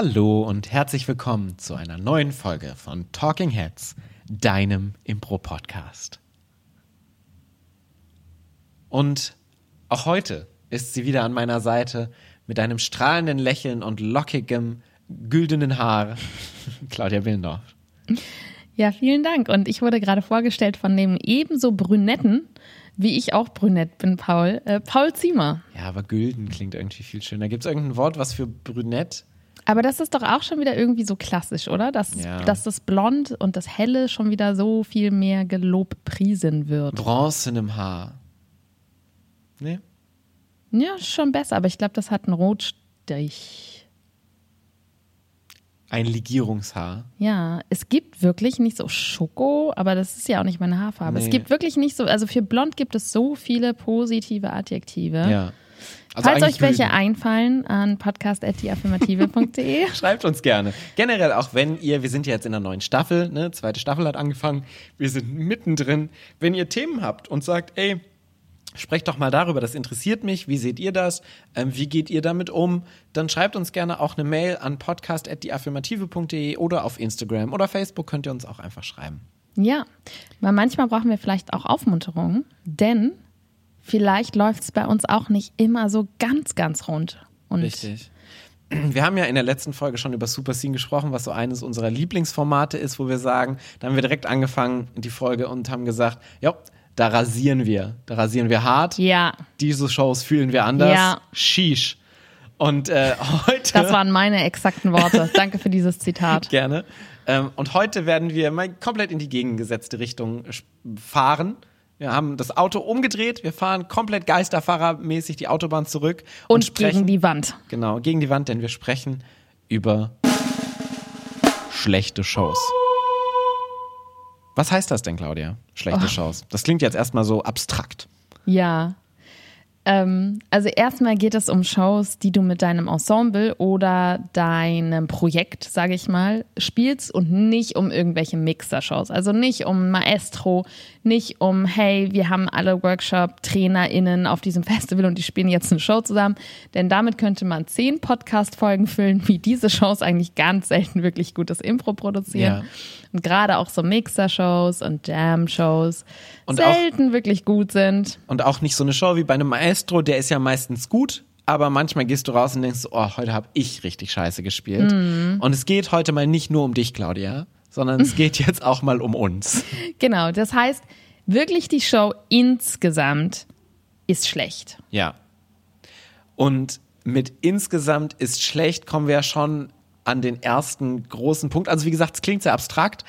Hallo und herzlich willkommen zu einer neuen Folge von Talking Heads, deinem Impro-Podcast. Und auch heute ist sie wieder an meiner Seite mit einem strahlenden Lächeln und lockigem, güldenen Haar. Claudia Willendorf. Ja, vielen Dank. Und ich wurde gerade vorgestellt von dem ebenso Brünetten, wie ich auch brünett bin, Paul, äh, Paul Ziemer. Ja, aber gülden klingt irgendwie viel schöner. Gibt es irgendein Wort, was für brünett? Aber das ist doch auch schon wieder irgendwie so klassisch, oder? Dass, Ja. dass das Blond und das Helle schon wieder so viel mehr gelobpriesen wird. Bronze in dem Haar. Nee? Ja, schon besser, aber ich glaube, das hat einen Rotstich. Ein Legierungshaar. Ja, es gibt wirklich nicht so Schoko, aber das ist ja auch nicht meine Haarfarbe. Nee. Es gibt wirklich nicht so, also für blond gibt es so viele positive Adjektive. Ja. Also Falls euch welche einfallen, an podcast.deaffirmative.de. Schreibt uns gerne. Generell auch wenn ihr, wir sind ja jetzt in der neuen Staffel, ne, zweite Staffel hat angefangen, wir sind mittendrin. Wenn ihr Themen habt und sagt, ey, sprecht doch mal darüber, das interessiert mich, wie seht ihr das, ähm, wie geht ihr damit um, dann schreibt uns gerne auch eine Mail an podcast.deaffirmative.de oder auf Instagram oder Facebook könnt ihr uns auch einfach schreiben. Ja, weil manchmal brauchen wir vielleicht auch Aufmunterung, denn vielleicht läuft es bei uns auch nicht immer so ganz, ganz rund. Und Richtig. Wir haben ja in der letzten Folge schon über Super Scene gesprochen, was so eines unserer Lieblingsformate ist, wo wir sagen, da haben wir direkt angefangen, die Folge, und haben gesagt, ja, da rasieren wir. Da rasieren wir hart. Ja, Diese Shows fühlen wir anders. Ja. Sheesh. Und äh, heute. das waren meine exakten Worte. Danke für dieses Zitat. Gerne. Ähm, und heute werden wir mal komplett in die gegengesetzte Richtung sch- fahren. Wir haben das Auto umgedreht. Wir fahren komplett geisterfahrermäßig die Autobahn zurück und, Und sprechen gegen die Wand. Genau, gegen die Wand, denn wir sprechen über schlechte Shows. Was heißt das denn, Claudia? Schlechte Oh. Shows. Das klingt jetzt erstmal so abstrakt. Ja. Ähm, also erstmal geht es um Shows, die du mit deinem Ensemble oder deinem Projekt, sage ich mal, spielst und nicht um irgendwelche Mixer-Shows. Also nicht um Maestro, nicht um, hey, wir haben alle Workshop-TrainerInnen auf diesem Festival und die spielen jetzt eine Show zusammen. Denn damit könnte man zehn Podcast-Folgen füllen, wie diese Shows eigentlich ganz selten wirklich gutes Impro produzieren. Ja. Und gerade auch so Mixer-Shows und Jam-Shows Und auch- selten wirklich gut sind. Und auch nicht so eine Show wie bei einem Maestro, der ist ja meistens gut, aber manchmal gehst du raus und denkst, oh, heute habe ich richtig scheiße gespielt. Mhm. Und es geht heute mal nicht nur um dich, Claudia, sondern es geht jetzt auch mal um uns. Genau, das heißt, wirklich die Show insgesamt ist schlecht. Ja. Und mit insgesamt ist schlecht, kommen wir ja schon an den ersten großen Punkt. Also wie gesagt, es klingt sehr abstrakt.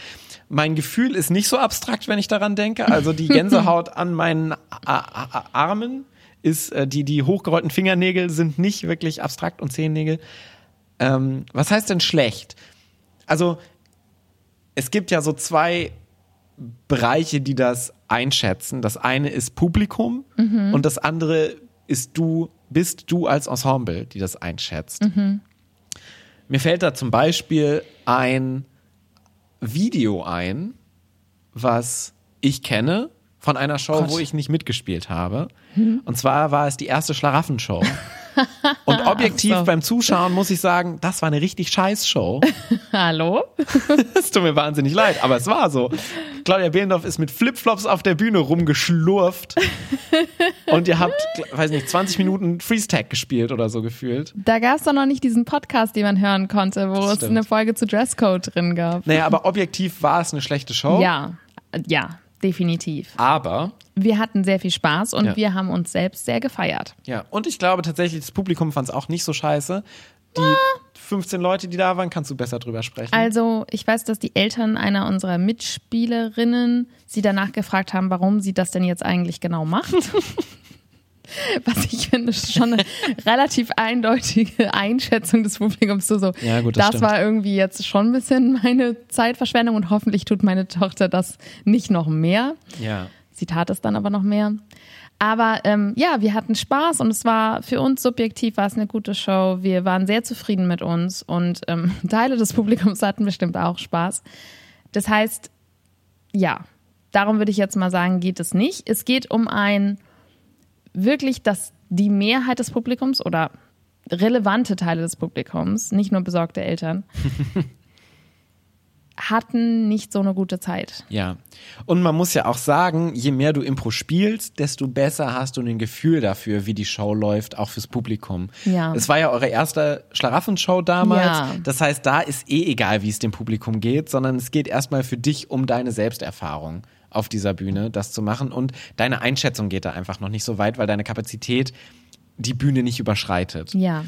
Mein Gefühl ist nicht so abstrakt, wenn ich daran denke. Also die Gänsehaut an meinen Armen ist, äh, die, die hochgerollten Fingernägel sind nicht wirklich abstrakt und Zehennägel. Ähm, was heißt denn schlecht? Also es gibt ja so zwei Bereiche, die das einschätzen. Das eine ist Publikum und das andere ist du, bist du als Ensemble, die das einschätzt. Mir fällt da zum Beispiel ein Video ein, was ich kenne von einer Show, Gott. wo ich nicht mitgespielt habe. Und zwar war es die erste Schlaraffenshow. Und objektiv so. beim Zuschauen muss ich sagen, das war eine richtig scheiß Show. Hallo? Es tut mir wahnsinnig leid, aber es war so. Claudia Behlendorf ist mit Flipflops auf der Bühne rumgeschlurft. und ihr habt, weiß nicht, 20 Minuten Freeze-Tag gespielt oder so gefühlt. Da gab es doch noch nicht diesen Podcast, den man hören konnte, wo es eine Folge zu Dresscode drin gab. Naja, aber objektiv war es eine schlechte Show. Ja, ja, definitiv. Aber, Wir hatten sehr viel Spaß und Ja. wir haben uns selbst sehr gefeiert. ja, und ich glaube tatsächlich, das Publikum fand es auch nicht so scheiße. Die 15 Leute, die da waren, kannst du besser drüber sprechen. Also, ich weiß, dass die Eltern einer unserer Mitspielerinnen sie danach gefragt haben, warum sie das denn jetzt eigentlich genau macht. Was ich finde, ist schon eine relativ eindeutige Einschätzung des Publikums. So, so Ja, gut, das das war irgendwie jetzt schon ein bisschen meine Zeitverschwendung und hoffentlich tut meine Tochter das nicht noch mehr. ja. Sie tat es dann aber noch mehr. Aber ähm, ja, wir hatten Spaß und es war für uns subjektiv war es eine gute Show. Wir waren sehr zufrieden mit uns und ähm, Teile des Publikums hatten bestimmt auch Spaß. Das heißt, ja, darum würde ich jetzt mal sagen, geht es nicht. Es geht um ein wirklich, dass die Mehrheit des Publikums oder relevante Teile des Publikums, nicht nur besorgte Eltern, hatten nicht so eine gute Zeit. Ja. Und man muss ja auch sagen, je mehr du Impro spielst, desto besser hast du ein Gefühl dafür, wie die Show läuft, auch fürs Publikum. Ja. Es war ja eure erste Schlaraffenshow damals. Ja. Das heißt, da ist eh egal, wie es dem Publikum geht, sondern es geht erstmal für dich um deine Selbsterfahrung auf dieser Bühne, das zu machen. Und deine Einschätzung geht da einfach noch nicht so weit, weil deine Kapazität die Bühne nicht überschreitet. Ja.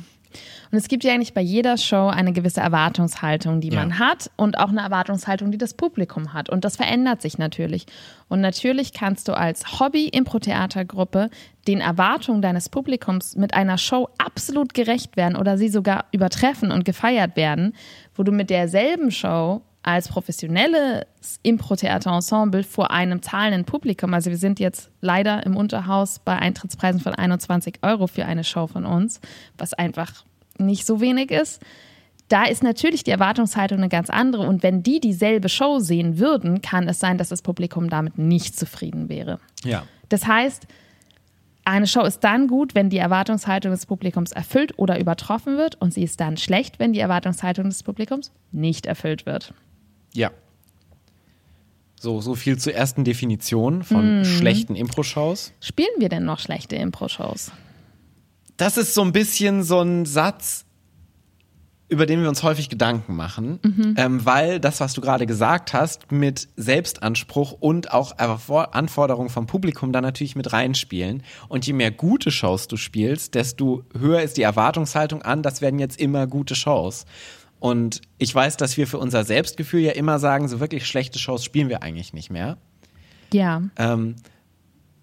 Und es gibt ja eigentlich bei jeder Show eine gewisse Erwartungshaltung, die man Ja. hat und auch eine Erwartungshaltung, die das Publikum hat. Und das verändert sich natürlich. Und natürlich kannst du als Hobby-Impro-Theatergruppe den Erwartungen deines Publikums mit einer Show absolut gerecht werden oder sie sogar übertreffen und gefeiert werden, wo du mit derselben Show als professionelles Impro-Theater-Ensemble vor einem zahlenden Publikum, also wir sind jetzt leider im Unterhaus bei Eintrittspreisen von 21 Euro für eine Show von uns, was einfach nicht so wenig ist. Da ist natürlich die Erwartungshaltung eine ganz andere. Und wenn die dieselbe Show sehen würden, kann es sein, dass das Publikum damit nicht zufrieden wäre. Ja. Das heißt, eine Show ist dann gut, wenn die Erwartungshaltung des Publikums erfüllt oder übertroffen wird. Und sie ist dann schlecht, wenn die Erwartungshaltung des Publikums nicht erfüllt wird. Ja. So, so viel zur ersten Definition von Mhm. schlechten Impro-Shows. Spielen wir denn noch schlechte Impro-Shows? Das ist so ein bisschen so ein Satz, über den wir uns häufig Gedanken machen, ähm, weil das, was du gerade gesagt hast, mit Selbstanspruch und auch Anforderungen vom Publikum da natürlich mit reinspielen. Und je mehr gute Shows du spielst, desto höher ist die Erwartungshaltung an, das werden jetzt immer gute Shows. Und ich weiß, dass wir für unser Selbstgefühl ja immer sagen, so wirklich schlechte Shows spielen wir eigentlich nicht mehr. Ja. Ähm,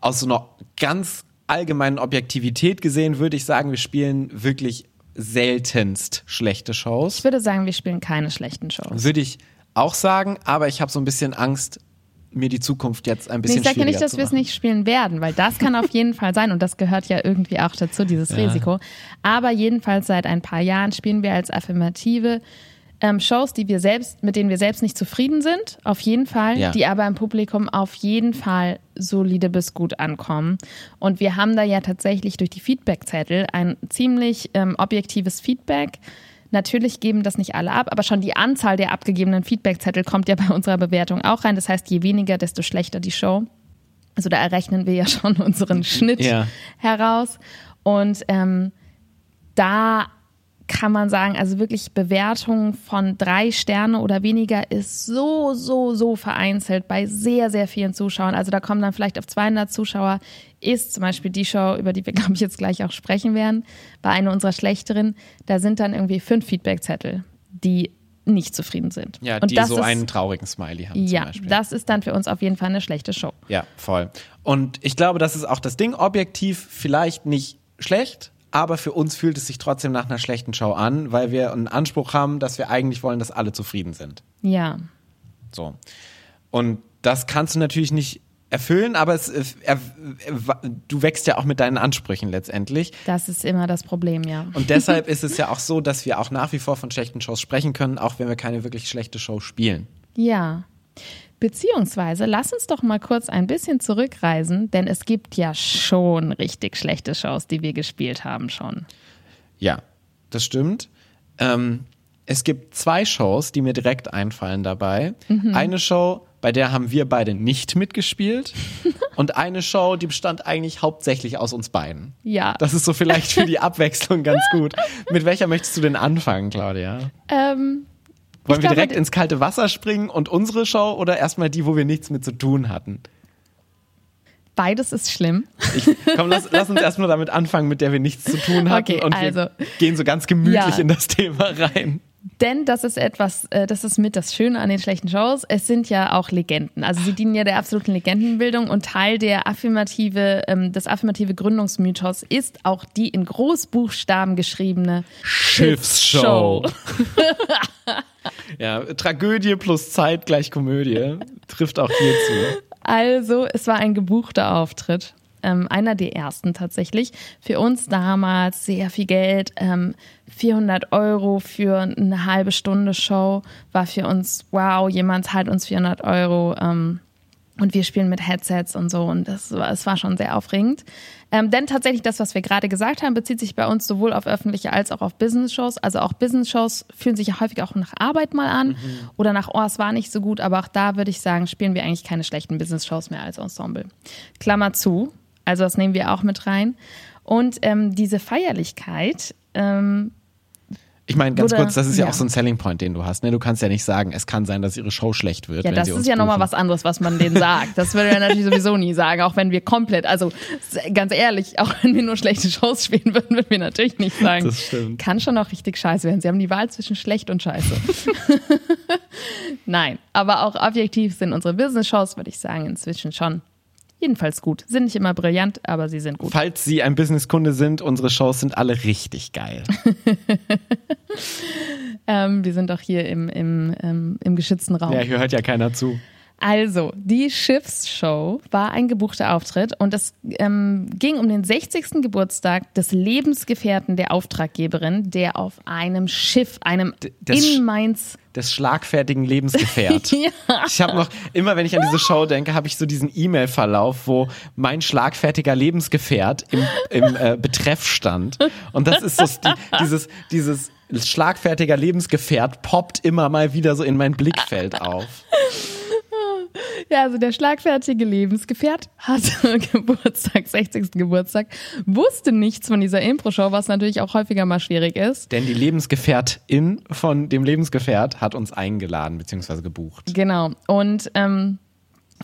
aus so einer ganz allgemeinen Objektivität gesehen würde ich sagen, wir spielen wirklich seltenst schlechte Shows. Ich würde sagen, wir spielen keine schlechten Shows. Würde ich auch sagen, aber ich habe so ein bisschen Angst, mir die Zukunft jetzt ein Nee, bisschen ich sage ja nicht, dass wir es nicht spielen werden, weil das kann auf jeden Fall sein und das gehört ja irgendwie auch dazu, dieses Risiko. Aber jedenfalls seit ein paar Jahren spielen wir als Affirmative ähm, Shows, die wir selbst, mit denen wir selbst nicht zufrieden sind, auf jeden Fall, Ja. die aber im Publikum auf jeden Fall solide bis gut ankommen. Und wir haben da ja tatsächlich durch die Feedbackzettel ein ziemlich ähm, objektives Feedback. Natürlich geben das nicht alle ab, aber schon die Anzahl der abgegebenen Feedbackzettel kommt ja bei unserer Bewertung auch rein. Das heißt, je weniger, desto schlechter die Show. Also da errechnen wir ja schon unseren Schnitt Ja. heraus. Und ähm, da kann man sagen, also wirklich Bewertung von drei Sterne oder weniger ist so, so, so vereinzelt bei sehr, sehr vielen Zuschauern. Also da kommen dann vielleicht auf 200 Zuschauer, ist zum Beispiel die Show, über die wir, glaube ich, jetzt gleich auch sprechen werden, bei einer unserer schlechteren, da sind dann irgendwie fünf Feedbackzettel, die nicht zufrieden sind. Ja, Und die das so ist, einen traurigen Smiley haben zum Ja, Beispiel. das ist dann für uns auf jeden Fall eine schlechte Show. Ja, voll. Und ich glaube, das ist auch das Ding. Objektiv vielleicht nicht schlecht, aber für uns fühlt es sich trotzdem nach einer schlechten Show an, weil wir einen Anspruch haben, dass wir eigentlich wollen, dass alle zufrieden sind. Ja. So. Und das kannst du natürlich nicht erfüllen, aber es, äh, er, er, du wächst ja auch mit deinen Ansprüchen letztendlich. Das ist immer das Problem, ja. Und deshalb ist es ja auch so, dass wir auch nach wie vor von schlechten Shows sprechen können, auch wenn wir keine wirklich schlechte Show spielen. Ja. Beziehungsweise, lass uns doch mal kurz ein bisschen zurückreisen, denn es gibt ja schon richtig schlechte Shows, die wir gespielt haben schon. Ja, das stimmt. Ähm, es gibt zwei Shows, die mir direkt einfallen dabei. Mhm. Eine Show, bei der haben wir beide nicht mitgespielt. und eine Show, die bestand eigentlich hauptsächlich aus uns beiden. Ja. Das ist so vielleicht für die Abwechslung ganz gut. Mit welcher möchtest du denn anfangen, Claudia? Ähm, Wollen wir glaube, direkt ins kalte Wasser springen und unsere Show oder erstmal die, wo wir nichts mit zu tun hatten? beides ist schlimm. Ich, komm, lass, lass uns erstmal damit anfangen, mit der wir nichts zu tun hatten Okay, und also- wir gehen so ganz gemütlich Ja. in das Thema rein. Denn das ist etwas, äh, das ist mit das Schöne an den schlechten Shows. Es sind ja auch Legenden. Also sie dienen ja der absoluten Legendenbildung und Teil der affirmative, ähm, des affirmative Gründungsmythos ist auch die in Großbuchstaben geschriebene Schiffsshow. ja, Tragödie plus Zeit gleich Komödie trifft auch hierzu. Also, es war ein gebuchter Auftritt. Ähm, einer der ersten tatsächlich. Für uns damals sehr viel Geld. Ähm, 400 Euro für eine halbe Stunde Show war für uns, wow, jemand zahlt uns 400 Euro. Ähm, Und wir spielen mit Headsets und so und das war, es war schon sehr aufregend. Ähm, denn tatsächlich das, was wir gerade gesagt haben, bezieht sich bei uns sowohl auf öffentliche als auch auf Business-Shows. Also auch Business-Shows fühlen sich ja häufig auch nach Arbeit mal an oder nach, oh, es war nicht so gut. Aber auch da würde ich sagen, spielen wir eigentlich keine schlechten Business-Shows mehr als Ensemble. Klammer zu. Also das nehmen wir auch mit rein. Und ähm, diese Feierlichkeit ähm, Ich meine, ganz Oder- kurz, das ist ja, ja. auch so ein Selling Point, den du hast. Ne? Du kannst ja nicht sagen, es kann sein, dass ihre Show schlecht wird. Ja, wenn das sie ist ja nochmal was anderes, was man denen sagt. Das würde er natürlich sowieso nie sagen, auch wenn wir komplett, also ganz ehrlich, auch wenn wir nur schlechte Shows spielen würden, würden wir natürlich nicht sagen. Das stimmt. Kann schon auch richtig scheiße werden. Sie haben die Wahl zwischen schlecht und scheiße. Nein, aber auch objektiv sind unsere Business-Shows, würde ich sagen, inzwischen schon jedenfalls gut. Sind nicht immer brillant, aber sie sind gut. Falls Sie ein Businesskunde sind, unsere Shows sind alle richtig geil. Ähm, wir sind auch hier im, im, ähm, im geschützten Raum. ja, hier hört ja keiner zu. Also, die Schiffsshow war ein gebuchter Auftritt und es ähm, ging um den 60. Geburtstag des Lebensgefährten der Auftraggeberin, der auf einem Schiff, einem das in Mainz. Des schlagfertigen Lebensgefährt. Ja. Ich habe noch, immer wenn ich an diese Show denke, habe ich so diesen E-Mail-Verlauf, wo mein schlagfertiger Lebensgefährt im, im äh, Betreff stand. Und das ist so die, dieses, dieses schlagfertiger Lebensgefährt poppt immer mal wieder so in mein Blickfeld auf. Ja, also der schlagfertige Lebensgefährt hatte Geburtstag, 60. Geburtstag, wusste nichts von dieser Impro-Show, was natürlich auch häufiger mal schwierig ist. Denn die Lebensgefährtin von dem Lebensgefährt hat uns eingeladen bzw. gebucht. Genau. Und ähm,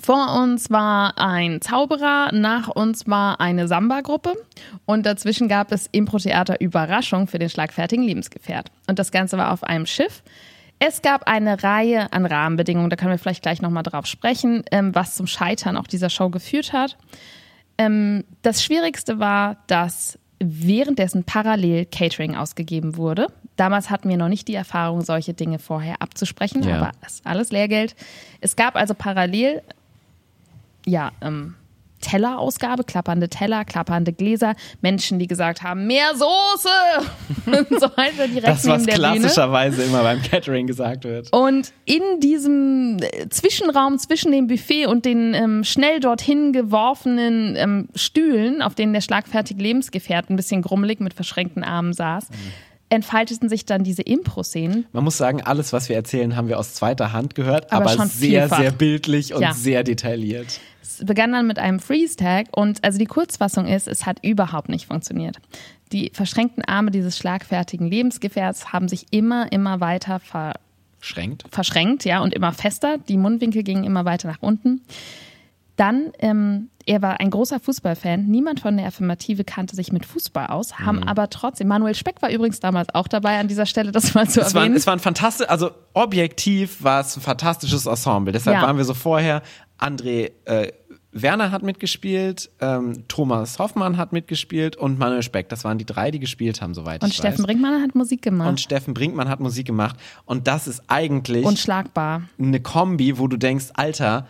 vor uns war ein Zauberer, nach uns war eine Samba-Gruppe und dazwischen gab es Impro-Theater Überraschung für den schlagfertigen Lebensgefährt. Und das Ganze war auf einem Schiff. Es gab eine Reihe an Rahmenbedingungen, da können wir vielleicht gleich nochmal drauf sprechen, ähm, was zum Scheitern auch dieser Show geführt hat. Ähm, das Schwierigste war, dass währenddessen parallel Catering ausgegeben wurde. Damals hatten wir noch nicht die Erfahrung, solche Dinge vorher abzusprechen, Ja. aber das ist alles Lehrgeld. Es gab also parallel ja, ähm, Tellerausgabe, klappernde Teller, klappernde Gläser, Menschen, die gesagt haben, mehr Soße und so weiter direkt Das, was der Bühne. klassischerweise immer beim Catering gesagt wird. Und in diesem äh, Zwischenraum zwischen dem Buffet und den ähm, schnell dorthin geworfenen ähm, Stühlen, auf denen der schlagfertige Lebensgefährt ein bisschen grummelig mit verschränkten Armen saß, entfalteten sich dann diese Impro-Szenen. Man muss sagen, alles, was wir erzählen, haben wir aus zweiter Hand gehört, Aber aber, schon sehr, vielfach. sehr bildlich und Ja. sehr detailliert. Begann dann mit einem Freeze-Tag und also die Kurzfassung ist, es hat überhaupt nicht funktioniert. Die verschränkten Arme dieses schlagfertigen Lebensgefährts haben sich immer, immer weiter ver Schränkt. verschränkt, ja, und immer fester. Die Mundwinkel gingen immer weiter nach unten. Dann, ähm, er war ein großer Fußballfan. Niemand von der Affirmative kannte sich mit Fußball aus, haben aber trotzdem, Manuel Speck war übrigens damals auch dabei an dieser Stelle, das mal zu Es war, erwähnen. es war ein fantastisch, also objektiv war es ein fantastisches Ensemble. Deshalb Ja. waren wir so vorher. André äh, Werner hat mitgespielt, ähm, Thomas Hoffmann hat mitgespielt und Manuel Speck. Das waren die drei, die gespielt haben, soweit und ich Steffen weiß. Brinkmann hat Musik gemacht. Und Steffen Brinkmann hat Musik gemacht. Und das ist eigentlich Unschlagbar. eine Kombi, wo du denkst, Alter,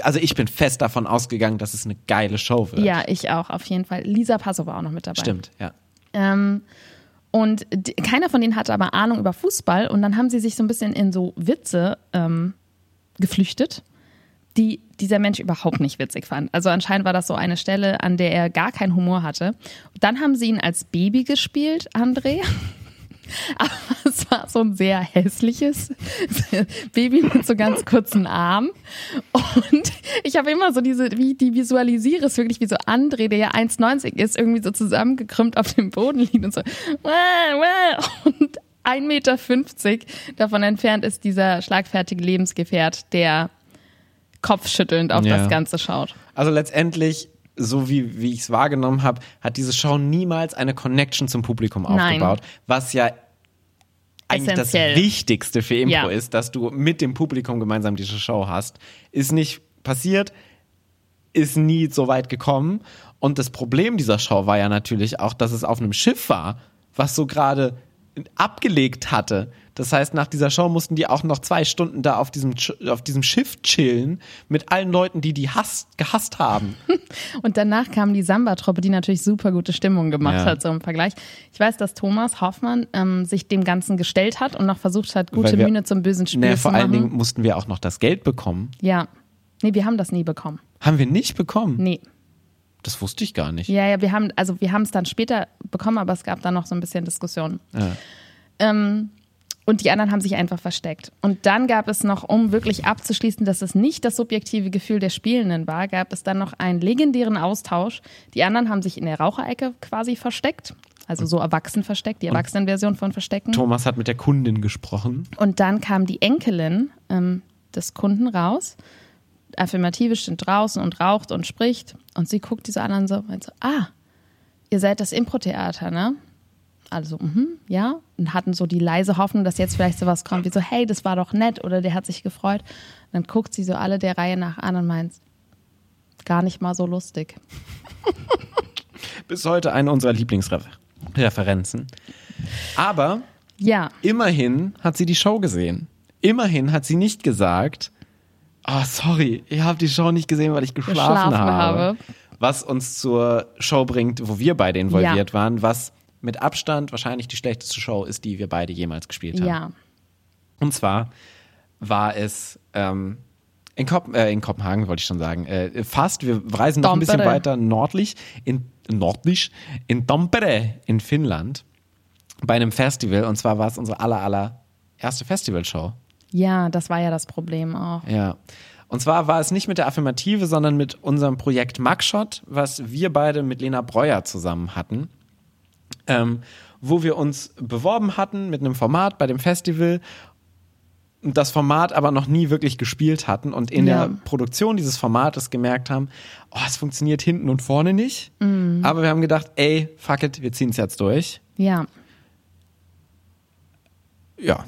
also ich bin fest davon ausgegangen, dass es eine geile Show wird. Ja, ich auch, auf jeden Fall. Lisa Passo war auch noch mit dabei. Stimmt, ja. Ähm, und d- keiner von denen hatte aber Ahnung über Fußball und dann haben sie sich so ein bisschen in so Witze ähm, geflüchtet, die dieser Mensch überhaupt nicht witzig fand. Also anscheinend war das so eine Stelle, an der er gar keinen Humor hatte. Dann haben sie ihn als Baby gespielt, André. Aber es war so ein sehr hässliches Baby mit so ganz kurzen Armen. Und ich habe immer so diese, wie die visualisiere, ist wirklich wie so André, der ja 1,90 ist, irgendwie so zusammengekrümmt auf dem Boden liegt und so. Und 1,50 Meter davon entfernt ist dieser schlagfertige Lebensgefährt, der kopfschüttelnd auf Ja. das Ganze schaut. Also letztendlich, so wie, wie ich es wahrgenommen habe, hat diese Show niemals eine Connection zum Publikum Nein. aufgebaut, was ja eigentlich Essentiell. das Wichtigste für Impro Ja. ist, dass du mit dem Publikum gemeinsam diese Show hast. Ist nicht passiert, ist nie so weit gekommen. Und das Problem dieser Show war ja natürlich auch, dass es auf einem Schiff war, was so gerade abgelegt hatte. Das heißt, nach dieser Show mussten die auch noch zwei Stunden da auf diesem, auf diesem Schiff chillen mit allen Leuten, die die hasst, gehasst haben. Und danach kam die Samba-Truppe, die natürlich super gute Stimmung gemacht Ja. hat, so im Vergleich. Ich weiß, dass Thomas Hoffmann ähm, sich dem Ganzen gestellt hat und noch versucht hat, gute wir- zum bösen Spiel Naja, zu vor machen. allen Dingen mussten wir auch noch das Geld bekommen. ja. Nee, wir haben das nie bekommen. Haben wir nicht bekommen? Nee. Das wusste ich gar nicht. Ja, ja, wir haben, also wir haben es dann später bekommen, aber es gab dann noch so ein bisschen Diskussion. Ja. Ähm, und die anderen haben sich einfach versteckt. Und dann gab es noch, um wirklich abzuschließen, dass es nicht das subjektive Gefühl der Spielenden war, gab es dann noch einen legendären Austausch. Die anderen haben sich in der Raucherecke quasi versteckt. Also so erwachsen versteckt, die Erwachsenenversion von Verstecken. Thomas hat mit der Kundin gesprochen. Und dann kam die Enkelin ähm, des Kunden raus. Affirmative steht draußen und raucht und spricht. Und sie guckt diese anderen so und meint so, ah, ihr seid das Impro-Theater, ne? Also, mhm, ja. Und hatten so die leise Hoffnung, dass jetzt vielleicht sowas kommt wie so, hey, das war doch nett oder der hat sich gefreut. Und dann guckt sie so alle der Reihe nach an und meint, gar nicht mal so lustig. Bis heute eine unserer Lieblingsreferenzen. Aber Ja, immerhin hat sie die Show gesehen. Immerhin hat sie nicht gesagt, ah, sorry, ich habe die Show nicht gesehen, weil ich geschlafen, Geschlafen habe. habe. Was uns zur Show bringt, wo wir beide involviert waren, was mit Abstand wahrscheinlich die schlechteste Show ist, die wir beide jemals gespielt haben. ja. Und zwar war es ähm, in, Kop äh, in Kopenhagen, wollte ich schon sagen, äh, fast. Wir reisen noch ein bisschen weiter nördlich, in, nördlich, in Tampere in Finnland, bei einem Festival. Und zwar war es unsere aller, aller erste Festivalshow. Ja, das war ja das Problem auch. Ja. Und zwar war es nicht mit der Affirmative, sondern mit unserem Projekt Mugshot, was wir beide mit Lena Breuer zusammen hatten. Ähm, wo wir uns beworben hatten mit einem Format bei dem Festival das Format aber noch nie wirklich gespielt hatten und in Ja. der Produktion dieses Formates gemerkt haben, oh, es funktioniert hinten und vorne nicht. Aber wir haben gedacht, ey, fuck it, wir ziehen es jetzt durch. Ja, Ja,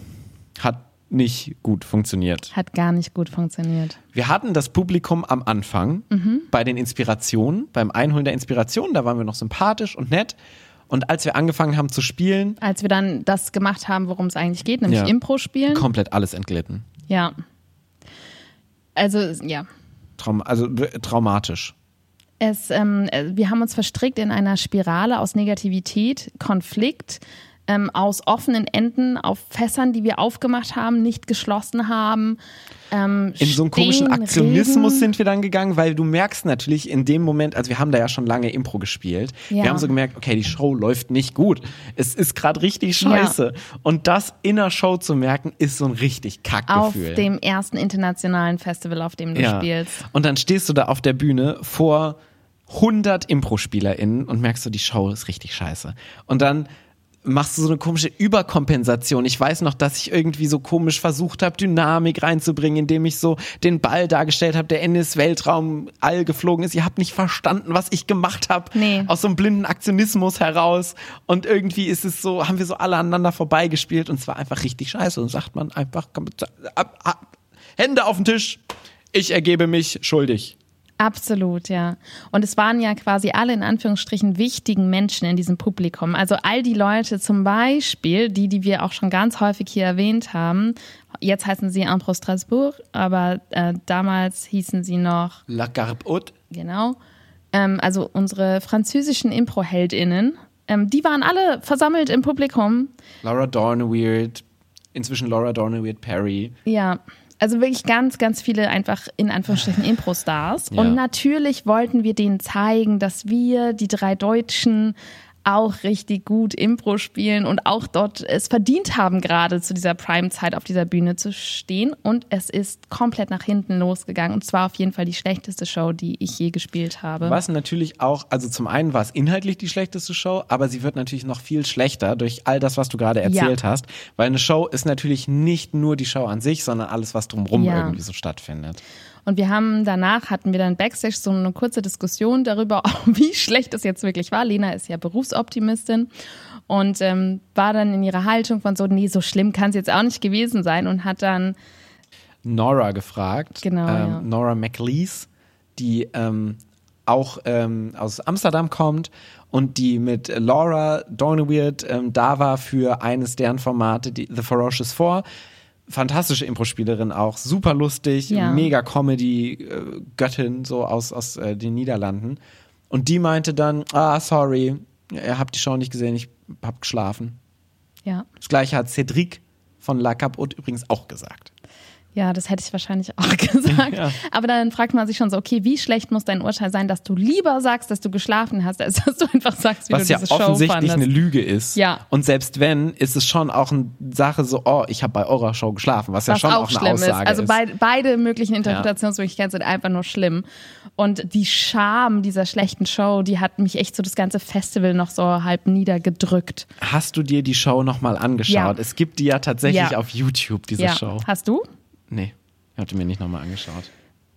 hat nicht gut funktioniert. hat gar nicht gut funktioniert. Wir hatten das Publikum am Anfang bei den Inspirationen, beim Einholen der Inspirationen, da waren wir noch sympathisch und nett. Und als wir angefangen haben zu spielen, Als wir dann das gemacht haben, worum es eigentlich geht, nämlich Ja. Impro spielen. komplett alles entglitten. Ja. Also, ja. Traum also traumatisch. Es, ähm, äh, wir haben uns verstrickt in einer Spirale aus Negativität, Konflikt, ähm, aus offenen Enden auf Fässern, die wir aufgemacht haben, nicht geschlossen haben. Ähm, In so einen komischen Aktionismus sind wir dann gegangen, weil du merkst natürlich in dem Moment, also wir haben da ja schon lange Impro gespielt, Ja. wir haben so gemerkt, okay, die Show läuft nicht gut. Es ist gerade richtig scheiße. Und das in der Show zu merken, ist so ein richtig auf Kackgefühl. dem ersten internationalen Festival, auf dem du spielst. Und dann stehst du da auf der Bühne vor 100 Impro-SpielerInnen und merkst du, die Show ist richtig scheiße. Und dann machst du so eine komische Überkompensation. Ich weiß noch, dass ich irgendwie so komisch versucht habe, Dynamik reinzubringen, indem ich so den Ball dargestellt habe, der in das Weltraum all geflogen ist. Ihr habt nicht verstanden, was ich gemacht habe. Nee. Aus so einem blinden Aktionismus heraus. Und irgendwie ist es so, haben wir so alle aneinander vorbeigespielt und es war einfach richtig scheiße. Und sagt man einfach, komm, ab, ab, Hände auf den Tisch. Ich ergebe mich schuldig. Absolut, ja. Und es waren ja quasi alle in Anführungsstrichen wichtigen Menschen in diesem Publikum. Also all die Leute zum Beispiel, die, die wir auch schon ganz häufig hier erwähnt haben. Jetzt heißen sie Impro Strasbourg, aber äh, damals hießen sie noch, La Garbe genau, ähm, also unsere französischen Impro-HeldInnen. Ähm, die waren alle versammelt im Publikum. Laura Dorneweird, inzwischen Laura Dorneweird Perry. Ja, also wirklich ganz, ganz viele einfach in Anführungsstrichen Impro-Stars. Ja. Und natürlich wollten wir denen zeigen, dass wir, die drei Deutschen, auch richtig gut Impro spielen und auch dort es verdient haben, gerade zu dieser Prime-Zeit auf dieser Bühne zu stehen. Und es ist komplett nach hinten losgegangen. Und zwar auf jeden Fall die schlechteste Show, die ich je gespielt habe. Was natürlich auch, also zum einen war es inhaltlich die schlechteste Show, aber sie wird natürlich noch viel schlechter durch all das, was du gerade erzählt Ja. hast. Weil eine Show ist natürlich nicht nur die Show an sich, sondern alles, was drumherum Ja. irgendwie so stattfindet. Und wir haben danach hatten wir dann backstage so eine kurze Diskussion darüber, wie schlecht es jetzt wirklich war. Lena ist ja Berufsoptimistin und ähm, war dann in ihrer Haltung von so, nee, so schlimm kann es jetzt auch nicht gewesen sein und hat dann Nora gefragt. Genau, ähm, ja. Nora McLeese, die ähm, auch ähm, aus Amsterdam kommt und die mit Laura Dorneweird ähm, da war für eines deren Formate, die The Ferocious Four. Fantastische Impro-Spielerin auch, super lustig, Ja. mega Comedy-Göttin so aus, aus äh, den Niederlanden. Und die meinte dann, ah, sorry, ihr habt die Show nicht gesehen, ich hab geschlafen. ja, Das gleiche hat Cedric von La Haute übrigens auch gesagt. Ja, das hätte ich wahrscheinlich auch gesagt. Ja. Aber dann fragt man sich schon so, okay, wie schlecht muss dein Urteil sein, dass du lieber sagst, dass du geschlafen hast, als dass du einfach sagst, wie Was du ja diese Show offensichtlich fandest. eine Lüge ist. Ja. Und selbst wenn, ist es schon auch eine Sache so, oh, ich habe bei eurer Show geschlafen, was, ja was schon auch auch eine schlimm Aussage ist. Also ist. beid, beide möglichen Interpretationsmöglichkeiten sind einfach nur schlimm. Und die Scham dieser schlechten Show, die hat mich echt so das ganze Festival noch so halb niedergedrückt. Hast du dir die Show nochmal angeschaut? Ja. Es gibt die ja tatsächlich Ja. auf YouTube, diese ja. Show. Hast du? Nee, ich hatte mir nicht nochmal angeschaut.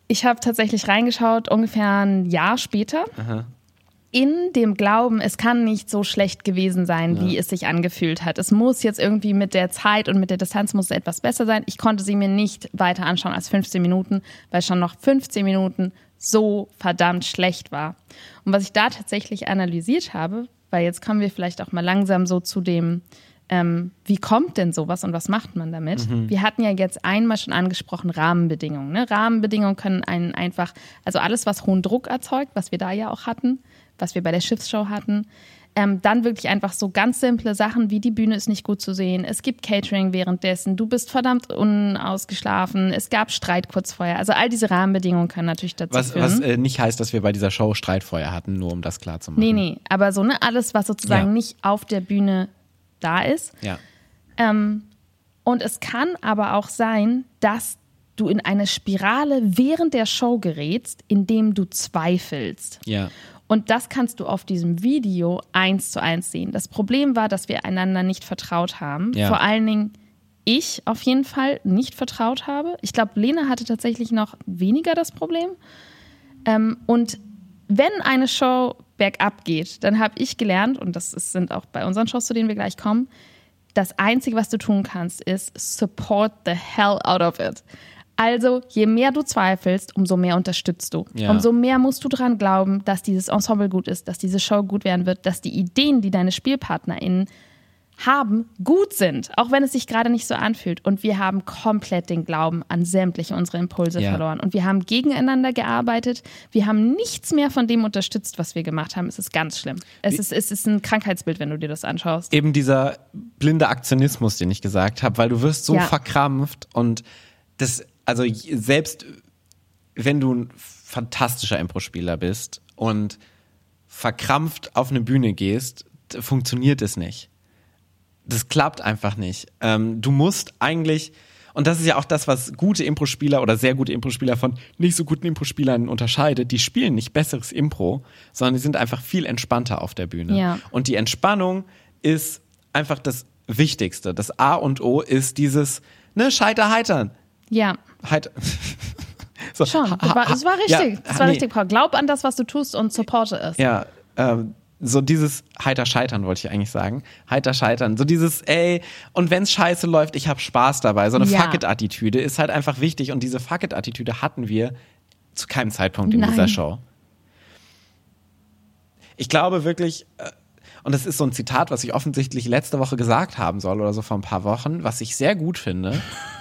Ich habe tatsächlich reingeschaut, ungefähr ein Jahr später. In dem Glauben, es kann nicht so schlecht gewesen sein, wie es sich angefühlt hat. Es muss jetzt irgendwie mit der Zeit und mit der Distanz muss es etwas besser sein. Ich konnte sie mir nicht weiter anschauen als 15 Minuten, weil schon noch 15 Minuten so verdammt schlecht war. Und was ich da tatsächlich analysiert habe, weil jetzt kommen wir vielleicht auch mal langsam so zu dem, ähm, wie kommt denn sowas und was macht man damit? Wir hatten ja jetzt einmal schon angesprochen Rahmenbedingungen. Ne? Rahmenbedingungen können einen einfach, also alles, was hohen Druck erzeugt, was wir da ja auch hatten, was wir bei der Schiffsshow hatten, ähm, dann wirklich einfach so ganz simple Sachen wie die Bühne ist nicht gut zu sehen, es gibt Catering währenddessen, du bist verdammt unausgeschlafen, es gab Streit kurz vorher. Also all diese Rahmenbedingungen können natürlich dazu Was, führen. was äh, nicht heißt, dass wir bei dieser Show Streitfeuer hatten, nur um das klar zu machen. nee, nee, aber so ne, alles, was sozusagen Ja. nicht auf der Bühne da ist. Ja. Ähm, und es kann aber auch sein, dass du in eine Spirale während der Show gerätst, indem du zweifelst. Ja. Und das kannst du auf diesem Video eins zu eins sehen. Das Problem war, dass wir einander nicht vertraut haben. Ja. Vor allen Dingen ich auf jeden Fall nicht vertraut habe. Ich glaube, Lena hatte tatsächlich noch weniger das Problem. Ähm, und wenn eine Show bergab geht, dann habe ich gelernt, und das ist, sind auch bei unseren Shows, zu denen wir gleich kommen, das Einzige, was du tun kannst, ist support the hell out of it. Also, je mehr du zweifelst, umso mehr unterstützt du. Ja. Umso mehr musst du dran glauben, dass dieses Ensemble gut ist, dass diese Show gut werden wird, dass die Ideen, die deine SpielpartnerInnen haben, gut sind, auch wenn es sich gerade nicht so anfühlt. Und wir haben komplett den Glauben an sämtliche unsere Impulse Ja. verloren. Und wir haben gegeneinander gearbeitet. Wir haben nichts mehr von dem unterstützt, was wir gemacht haben. Es ist ganz schlimm. Es ist, es ist ein Krankheitsbild, wenn du dir das anschaust. Eben dieser blinde Aktionismus, den ich gesagt habe, weil du wirst so Ja. verkrampft und das, also selbst wenn du ein fantastischer Impro-Spieler bist und verkrampft auf eine Bühne gehst, funktioniert es nicht. Das klappt einfach nicht. Ähm, du musst eigentlich, und das ist ja auch das, was gute Impro-Spieler oder sehr gute Impro-Spieler von nicht so guten Impro-Spielern unterscheidet. Die spielen nicht besseres Impro, sondern die sind einfach viel entspannter auf der Bühne. Ja. Und die Entspannung ist einfach das Wichtigste. Das A und O ist dieses, ne, Scheiter heitern. Ja, Heit so, schon. Das war, das war ja, richtig. das war nee, richtig. Paul. Glaub an das, was du tust und supporte es. Ja, ähm, so dieses heiter scheitern wollte ich eigentlich sagen. Heiter scheitern. So dieses, ey, und wenn's scheiße läuft, ich hab Spaß dabei. So eine Ja. Fuck it-Attitüde ist halt einfach wichtig und diese Fuck it-Attitüde hatten wir zu keinem Zeitpunkt in Nein. dieser Show. Ich glaube wirklich, äh, und das ist so ein Zitat, was ich offensichtlich letzte Woche gesagt haben soll oder so vor ein paar Wochen, was ich sehr gut finde.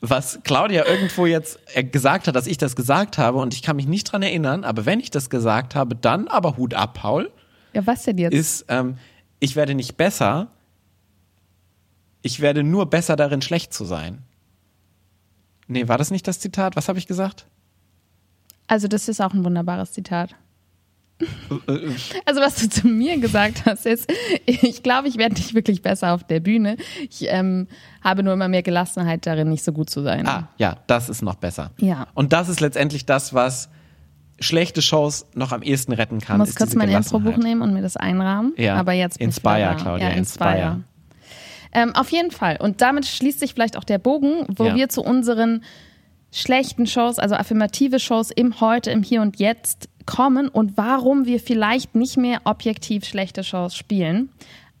was Claudia irgendwo jetzt äh, gesagt hat, dass ich das gesagt habe und ich kann mich nicht dran erinnern, aber wenn ich das gesagt habe, dann aber Hut ab, Paul, Ja, was denn jetzt? ist, ähm, ich werde nicht besser, ich werde nur besser darin, schlecht zu sein. Nee, war das nicht das Zitat? Was habe ich gesagt? Also, das ist auch ein wunderbares Zitat. Äh, äh, Also, was du zu mir gesagt hast, ist, ich glaube, ich werde nicht wirklich besser auf der Bühne. Ich ähm, habe nur immer mehr Gelassenheit darin, nicht so gut zu sein. Ah, ja, das ist noch besser. Ja. Und das ist letztendlich das, was schlechte Shows noch am ehesten retten kann. Ich muss kurz mein. Infobuch nehmen und mir das einrahmen. Ja. Aber jetzt bin Inspire. Claudia, ja, Inspire. Inspire. Ähm, auf jeden Fall. Und damit schließt sich vielleicht auch der Bogen, wo Ja. wir zu unseren schlechten Shows, also affirmative Shows im Heute, im Hier und Jetzt kommen und warum wir vielleicht nicht mehr objektiv schlechte Shows spielen,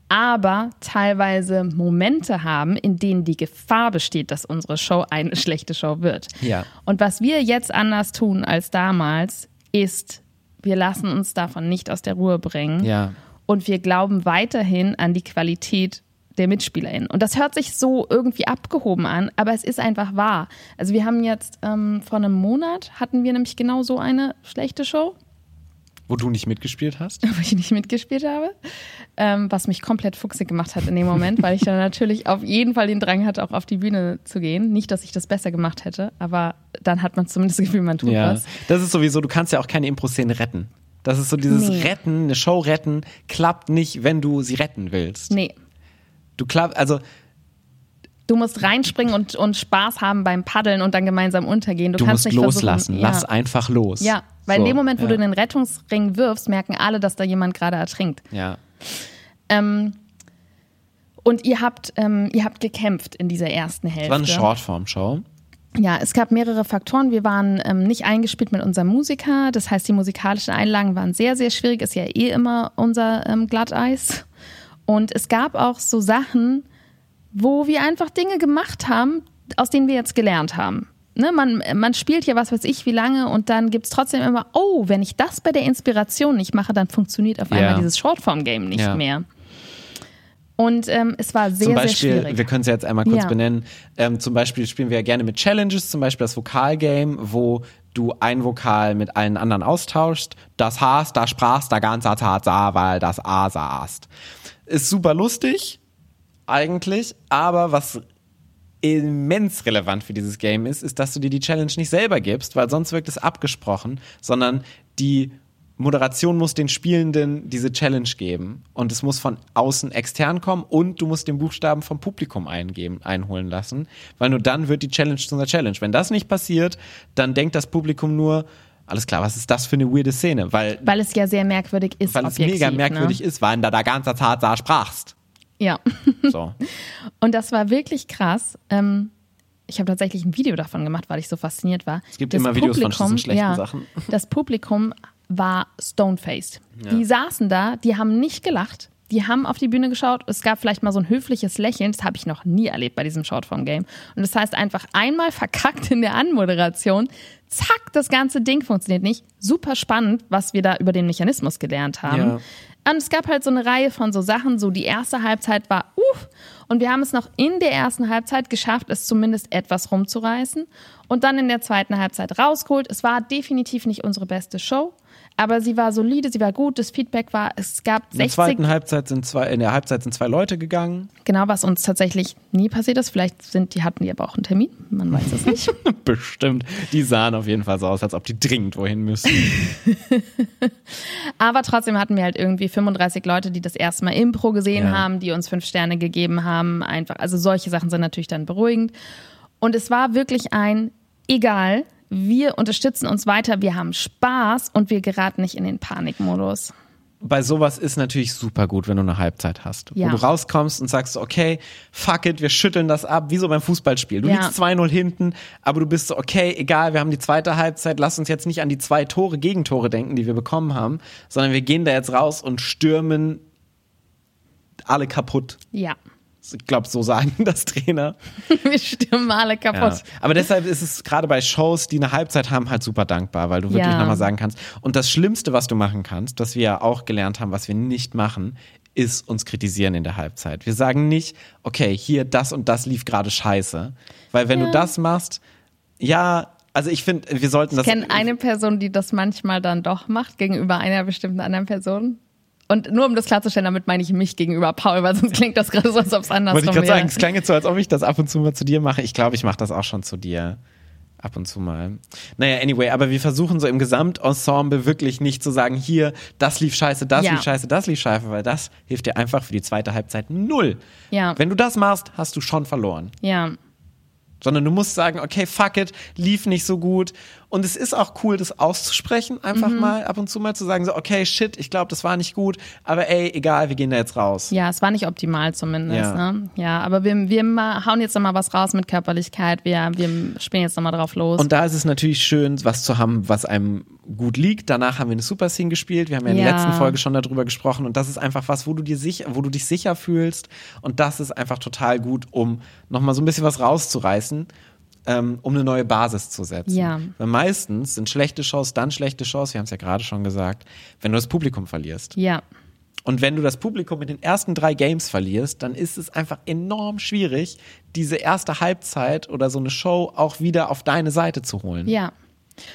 aber teilweise Momente haben, in denen die Gefahr besteht, dass unsere Show eine schlechte Show wird. Ja. Und was wir jetzt anders tun als damals, ist, wir lassen uns davon nicht aus der Ruhe bringen. Ja. Und wir glauben weiterhin an die Qualität der MitspielerInnen. Und das hört sich so irgendwie abgehoben an, aber es ist einfach wahr. Also wir haben jetzt ähm, vor einem Monat hatten wir nämlich genau so eine schlechte Show. Wo du nicht mitgespielt hast? wo ich nicht mitgespielt habe, ähm, was mich komplett fuchsig gemacht hat in dem Moment, weil ich dann natürlich auf jeden Fall den Drang hatte, auch auf die Bühne zu gehen. Nicht, dass ich das besser gemacht hätte, aber dann hat man zumindest das Gefühl, man tut Ja, was. das ist sowieso, du kannst ja auch keine Impro-Szene retten. Das ist so dieses Nee. Retten, eine Show retten, klappt nicht, wenn du sie retten willst. Nee, Du klappt, also du musst reinspringen und, und Spaß haben beim Paddeln und dann gemeinsam untergehen. Du, du kannst musst nicht loslassen. versuchen, Lass ja. einfach los. Ja, weil So, in dem Moment, wo ja. du den Rettungsring wirfst, merken alle, dass da jemand gerade ertrinkt. Ja. Ähm, und ihr habt, ähm, ihr habt gekämpft in dieser ersten Hälfte. Das war eine Shortform-Show. Ja, es gab mehrere Faktoren. Wir waren ähm, nicht eingespielt mit unserem Musiker. Das heißt, die musikalischen Einlagen waren sehr, sehr schwierig. Ist ja eh immer unser ähm, Glatteis. Und es gab auch so Sachen, wo wir einfach Dinge gemacht haben, aus denen wir jetzt gelernt haben. Ne, man, man spielt ja was weiß ich wie lange und dann gibt's trotzdem immer, oh, wenn ich das bei der Inspiration nicht mache, dann funktioniert auf einmal Ja. dieses Shortform-Game nicht Ja. mehr. Und ähm, es war sehr, zum sehr Beispiel, schwierig. wir können es jetzt einmal kurz Ja. benennen. Ähm, zum Beispiel spielen wir ja gerne mit Challenges, zum Beispiel das Vokalgame, wo du ein Vokal mit allen anderen austauschst. Das hast, da sprachst, da ganzer Tat sah, weil das A saßt. Ist super lustig, eigentlich, aber was immens relevant für dieses Game ist, ist, dass du dir die Challenge nicht selber gibst, weil sonst wirkt es abgesprochen, sondern die Moderation muss den Spielenden diese Challenge geben und es muss von außen extern kommen und du musst den Buchstaben vom Publikum eingeben, einholen lassen, weil nur dann wird die Challenge zu einer Challenge. Wenn das nicht passiert, dann denkt das Publikum nur, alles klar, was ist das für eine weirde Szene, weil, weil es ja sehr merkwürdig ist. weil es mega merkwürdig ne? ist, weil da da ganze Tat da sprachst. Ja. So. Und das war wirklich krass. Ähm, ich habe tatsächlich ein Video davon gemacht, weil ich so fasziniert war. Es gibt immer Videos von diesen schlechten Sachen. Das Publikum war stone-faced. Die saßen da, die haben nicht gelacht. Die haben auf die Bühne geschaut. Es gab vielleicht mal so ein höfliches Lächeln. Das habe ich noch nie erlebt bei diesem Shortform-Game. Und das heißt einfach einmal verkackt in der Anmoderation. Zack, das ganze Ding funktioniert nicht. Super spannend, was wir da über den Mechanismus gelernt haben. Ja. Und es gab halt so eine Reihe von so Sachen, so die erste Halbzeit war uff und wir haben es noch in der ersten Halbzeit geschafft, es zumindest etwas rumzureißen und dann in der zweiten Halbzeit rausgeholt. Es war definitiv nicht unsere beste Show, aber sie war solide, sie war gut, das Feedback war, es gab In der 60, zweiten Halbzeit sind zwei, in der Halbzeit sind zwei Leute gegangen. genau was uns tatsächlich nie passiert ist. Vielleicht sind die hatten die aber auch einen Termin, man weiß es nicht. Bestimmt. Die sahen auf jeden Fall so aus, als ob die dringend wohin müssten. Aber trotzdem hatten wir halt irgendwie 35 Leute, die das erste Mal Impro gesehen Ja. haben, die uns fünf Sterne gegeben haben. Einfach, also solche Sachen sind natürlich dann beruhigend. Und es war wirklich ein, egal, wir unterstützen uns weiter, wir haben Spaß und wir geraten nicht in den Panikmodus. Bei sowas ist natürlich super gut, wenn du eine Halbzeit hast. Ja. Wo du rauskommst und sagst, okay, fuck it, wir schütteln das ab, wie so beim Fußballspiel. Du Ja. liegst 2-0 hinten, aber du bist so, okay, egal, wir haben die zweite Halbzeit, lass uns jetzt nicht an die zwei Tore, Gegentore denken, die wir bekommen haben, sondern wir gehen da jetzt raus und stürmen alle kaputt. Ja, Ich glaube, so sagen das Trainer. wir stürmen alle Ja. kaputt. Aber deshalb ist es gerade bei Shows, die eine Halbzeit haben, halt super dankbar, weil du wirklich Ja. nochmal sagen kannst. Und das Schlimmste, was du machen kannst, das wir ja auch gelernt haben, was wir nicht machen, ist uns kritisieren in der Halbzeit. Wir sagen nicht, okay, hier das und das lief gerade scheiße. Weil wenn du das machst, ja, also ich finde, wir sollten das. Ich kenne eine Person, die das manchmal dann doch macht gegenüber einer bestimmten anderen Person. Und nur um das klarzustellen, damit meine ich mich gegenüber Paul, weil sonst klingt das gerade so, als ob es andersrum Wollte ich gerade sagen, es klang jetzt so, als ob ich das ab und zu mal zu dir mache. Ich glaube, ich mache das auch schon zu dir. Ab und zu mal. Naja, anyway, aber wir versuchen so im Gesamtensemble wirklich nicht zu sagen, hier, das lief scheiße, das Ja. lief scheiße, das lief scheiße, weil das hilft dir einfach für die zweite Halbzeit null. Ja. Wenn du das machst, hast du schon verloren. Ja, Sondern du musst sagen, okay, fuck it, lief nicht so gut. Und es ist auch cool, das auszusprechen, einfach Mhm. mal ab und zu mal zu sagen, so, okay, shit, ich glaube, das war nicht gut, aber ey, egal, wir gehen da jetzt raus. Ja, es war nicht optimal zumindest. Ja. Ne? ja aber wir, wir hauen jetzt nochmal was raus mit Körperlichkeit. Wir, wir spielen jetzt nochmal drauf los. Und da ist es natürlich schön, was zu haben, was einem gut liegt. Danach haben wir eine Super Scene gespielt. Wir haben ja in der Ja. letzten Folge schon darüber gesprochen. Und das ist einfach was, wo du dir sicher, wo du dich sicher fühlst. Und das ist einfach total gut, um nochmal so ein bisschen was rauszureißen, ähm, um eine neue Basis zu setzen. Ja. Weil meistens sind schlechte Shows dann schlechte Shows, wir haben es ja gerade schon gesagt, wenn du das Publikum verlierst. ja, Und wenn du das Publikum mit den ersten drei Games verlierst, dann ist es einfach enorm schwierig, diese erste Halbzeit oder so eine Show auch wieder auf deine Seite zu holen. ja.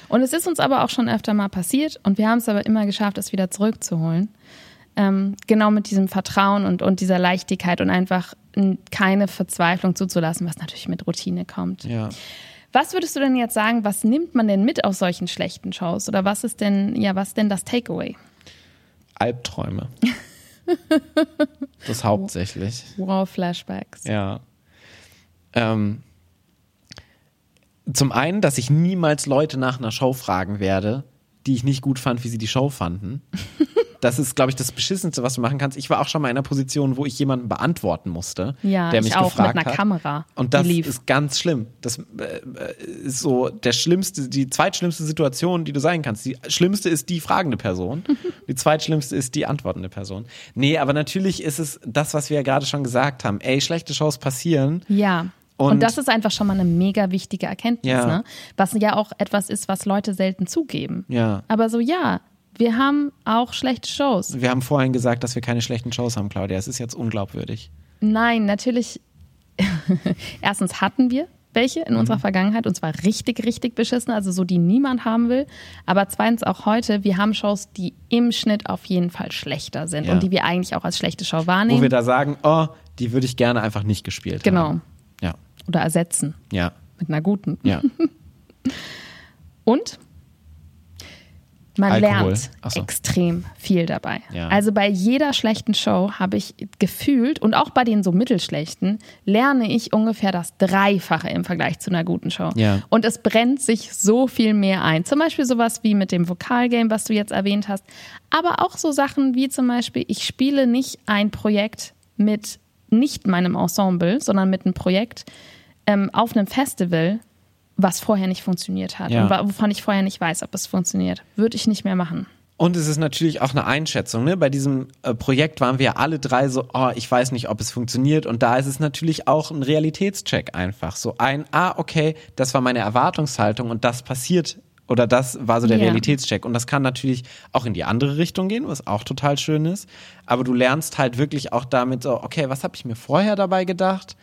Und es ist uns aber auch schon öfter mal passiert und wir haben es aber immer geschafft, es wieder zurückzuholen. Ähm, genau mit diesem Vertrauen und, und dieser Leichtigkeit und einfach keine Verzweiflung zuzulassen, was natürlich mit Routine kommt. Ja. Was würdest du denn jetzt sagen, was nimmt man denn mit aus solchen schlechten Shows? Oder was ist denn, ja, was denn das Takeaway? Albträume. das hauptsächlich. Wow, Flashbacks. Ja. Ähm, zum einen, dass ich niemals Leute nach einer Show fragen werde, die ich nicht gut fand, wie sie die Show fanden. Das ist, glaube ich, das Beschissenste, was du machen kannst. Ich war auch schon mal in einer Position, wo ich jemanden beantworten musste, Ja, der ich mich auch gefragt mit einer hat. Kamera. Und das ist ganz schlimm. Das äh, ist so der schlimmste, die zweitschlimmste Situation, die du sein kannst. Die schlimmste ist die fragende Person. die zweitschlimmste ist die antwortende Person. Nee, aber natürlich ist es das, was wir ja gerade schon gesagt haben. Ey, schlechte Shows passieren. Ja. Und, Und- das ist einfach schon mal eine mega wichtige Erkenntnis, Ja. ne? Was ja auch etwas ist, was Leute selten zugeben. Ja. Aber so, ja, wir haben auch schlechte Shows. Wir haben vorhin gesagt, dass wir keine schlechten Shows haben, Claudia. Es ist jetzt unglaubwürdig. Nein, natürlich. Erstens hatten wir welche in Mhm. unserer Vergangenheit und zwar richtig, richtig beschissen, also so, die niemand haben will. Aber zweitens auch heute, wir haben Shows, die im Schnitt auf jeden Fall schlechter sind Ja. und die wir eigentlich auch als schlechte Show Wo wahrnehmen. wir da sagen, oh, die würde ich gerne einfach nicht gespielt Genau. haben. Ja. oder ersetzen Ja. mit einer guten. Ja. Und man Alkohol. lernt so. extrem viel dabei. Ja. Also bei jeder schlechten Show habe ich gefühlt und auch bei den so mittelschlechten lerne ich ungefähr das Dreifache im Vergleich zu einer guten Show. Ja. Und es brennt sich so viel mehr ein. Zum Beispiel sowas wie mit dem Vokalgame, was du jetzt erwähnt hast. Aber auch so Sachen wie zum Beispiel, ich spiele nicht ein Projekt mit nicht meinem Ensemble, sondern mit einem Projekt ähm, auf einem Festival, was vorher nicht funktioniert hat Ja. und wovon ich vorher nicht weiß, ob es funktioniert. Würde ich nicht mehr machen. Und es ist natürlich auch eine Einschätzung. Ne? Bei diesem äh, Projekt waren wir alle drei so, oh, ich weiß nicht, ob es funktioniert. Und da ist es natürlich auch ein Realitätscheck einfach. So ein, ah, okay, das war meine Erwartungshaltung und das passiert oder das war so der Ja. Realitätscheck. Und das kann natürlich auch in die andere Richtung gehen, was auch total schön ist. Aber du lernst halt wirklich auch damit so, okay, was habe ich mir vorher dabei gedacht?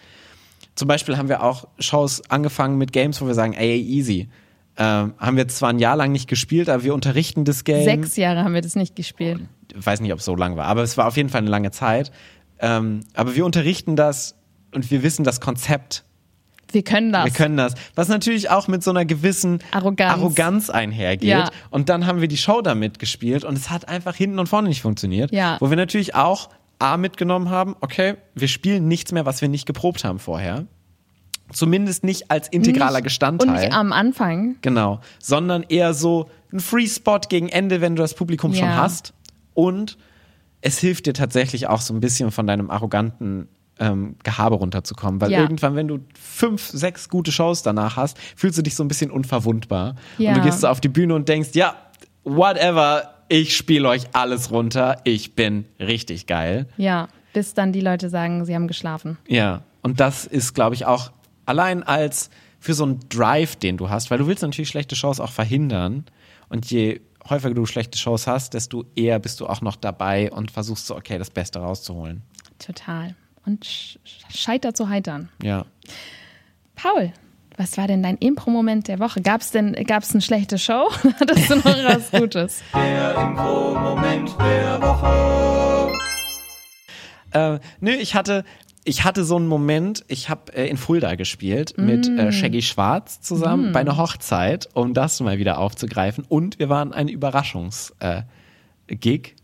Zum Beispiel haben wir auch Shows angefangen mit Games, wo wir sagen, ey, easy. Ähm, haben wir zwar ein Jahr lang nicht gespielt, aber wir unterrichten das Game Sechs Jahre haben wir das nicht gespielt. weiß nicht, ob es so lang war, aber es war auf jeden Fall eine lange Zeit. Ähm, aber wir unterrichten das und wir wissen das Konzept. Wir können das. Wir können das. Was natürlich auch mit so einer gewissen Arroganz. Arroganz einhergeht. Ja. Und dann haben wir die Show damit gespielt und es hat einfach hinten und vorne nicht funktioniert. Ja. Wo wir natürlich auch A mitgenommen haben, okay, wir spielen nichts mehr, was wir nicht geprobt haben vorher. Zumindest nicht als integraler Nicht- Bestandteil. Und nicht am Anfang. Genau, sondern eher so ein Free Spot gegen Ende, wenn du das Publikum schon Ja. hast. Und es hilft dir tatsächlich auch so ein bisschen von deinem arroganten ähm, Gehabe runterzukommen, weil Ja. irgendwann, wenn du fünf, sechs gute Shows danach hast, fühlst du dich so ein bisschen unverwundbar. Ja. Und du gehst so auf die Bühne und denkst, ja, whatever, ich spiele euch alles runter, ich bin richtig geil. Ja, bis dann die Leute sagen, sie haben geschlafen. Ja, und das ist, glaube ich, auch allein als für so einen Drive, den du hast, weil du willst natürlich schlechte Shows auch verhindern. Und je häufiger du schlechte Shows hast, desto eher bist du auch noch dabei und versuchst so, okay, das Beste rauszuholen. Total. Und sch scheitert zu heitern. Ja. Paul, was war denn dein Impro-Moment der Woche? Gab es denn gab's eine schlechte Show? Hattest du noch was Gutes? Äh, nö, ich hatte, ich hatte so einen Moment, ich habe äh, in Fulda gespielt mit äh, Shaggy Schwarz zusammen bei einer Hochzeit, um das mal wieder aufzugreifen. Und wir waren ein Überraschungs- äh.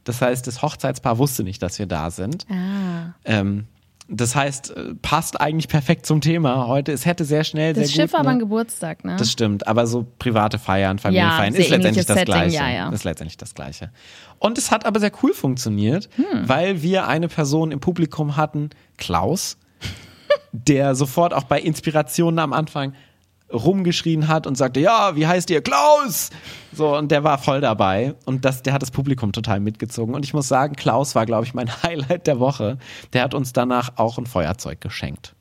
Das heißt, das Hochzeitspaar wusste nicht, dass wir da sind. Ah. Ähm, das heißt, äh, passt eigentlich perfekt zum Thema heute. Es hätte sehr schnell, Das sehr Schiff gut. war aber ein ne? Geburtstag, ne? Das stimmt, aber so private Feiern, Familienfeiern sehr ist letztendlich das Setting, Gleiche. ja, ja. Ist letztendlich das Gleiche. Und es hat aber sehr cool funktioniert, Hm. weil wir eine Person im Publikum hatten, Klaus, der sofort auch bei Inspirationen am Anfang rumgeschrien hat und sagte, ja, wie heißt ihr? Klaus! So, und der war voll dabei und das, der hat das Publikum total mitgezogen. Und ich muss sagen, Klaus war, glaube ich, mein Highlight der Woche. Der hat uns danach auch ein Feuerzeug geschenkt.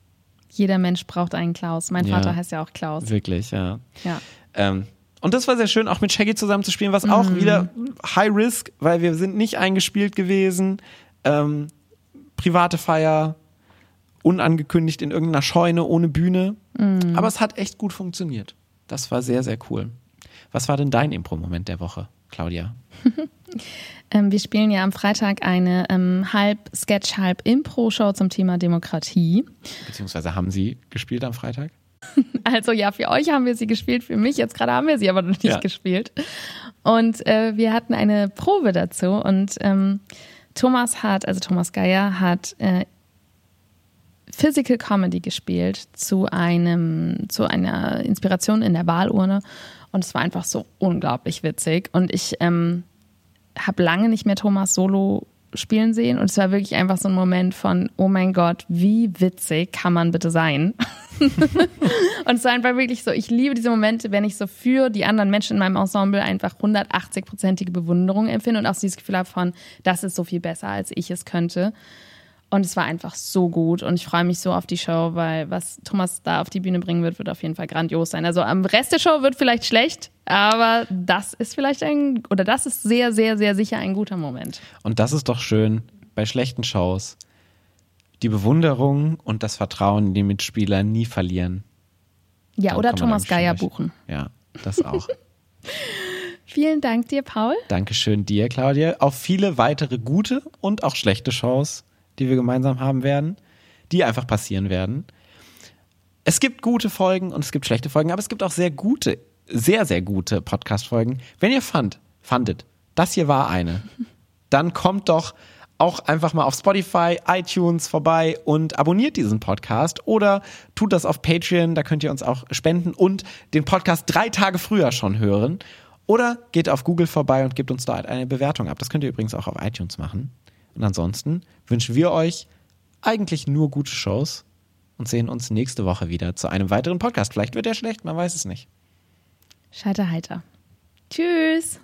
Jeder Mensch braucht einen Klaus. Mein Ja. Vater heißt ja auch Klaus. Wirklich, ja. Ja. Ähm, und das war sehr schön, auch mit Shaggy zusammen zu spielen, was auch wieder High Risk, weil wir sind nicht eingespielt gewesen. Ähm, private Feier, unangekündigt in irgendeiner Scheune ohne Bühne. Aber es hat echt gut funktioniert. Das war sehr, sehr cool. Was war denn dein Impro-Moment der Woche, Claudia? Ähm, wir spielen ja am Freitag eine ähm, halb Sketch, halb Impro-Show zum Thema Demokratie. Beziehungsweise haben Sie gespielt am Freitag? Also ja, für euch haben wir sie gespielt, für mich jetzt gerade haben wir sie aber noch nicht Ja. gespielt. Und äh, wir hatten eine Probe dazu und ähm, Thomas hat, also Thomas Geier hat äh, Physical Comedy gespielt zu einem, zu einer Inspiration in der Wahlurne und es war einfach so unglaublich witzig und ich ähm, habe lange nicht mehr Thomas Solo spielen sehen und es war wirklich einfach so ein Moment von, oh mein Gott, wie witzig kann man bitte sein? und es war einfach wirklich so, ich liebe diese Momente, wenn ich so für die anderen Menschen in meinem Ensemble einfach 180-prozentige Bewunderung empfinde und auch dieses Gefühl habe von, das ist so viel besser, als ich es könnte. Und es war einfach so gut und ich freue mich so auf die Show, weil was Thomas da auf die Bühne bringen wird, wird auf jeden Fall grandios sein. Also am Rest der Show wird vielleicht schlecht, aber das ist vielleicht ein, oder das ist sehr, sehr, sehr sicher ein guter Moment. Und das ist doch schön bei schlechten Shows. Die Bewunderung und das Vertrauen in die Mitspieler nie verlieren. Ja, Dann oder Thomas Geier buchen. Ja, das auch. Vielen Dank dir, Paul. Dankeschön dir, Claudia. Auf viele weitere gute und auch schlechte Shows, die wir gemeinsam haben werden, die einfach passieren werden. Es gibt gute Folgen und es gibt schlechte Folgen, aber es gibt auch sehr gute, sehr, sehr gute Podcast-Folgen. Wenn ihr fand, fandet, das hier war eine, dann kommt doch auch einfach mal auf Spotify, iTunes vorbei und abonniert diesen Podcast oder tut das auf Patreon, da könnt ihr uns auch spenden und den Podcast drei Tage früher schon hören. Oder geht auf Google vorbei und gebt uns dort eine Bewertung ab. Das könnt ihr übrigens auch auf iTunes machen. Und ansonsten wünschen wir euch eigentlich nur gute Shows und sehen uns nächste Woche wieder zu einem weiteren Podcast. Vielleicht wird er schlecht, man weiß es nicht. Scheiter heiter. Tschüss.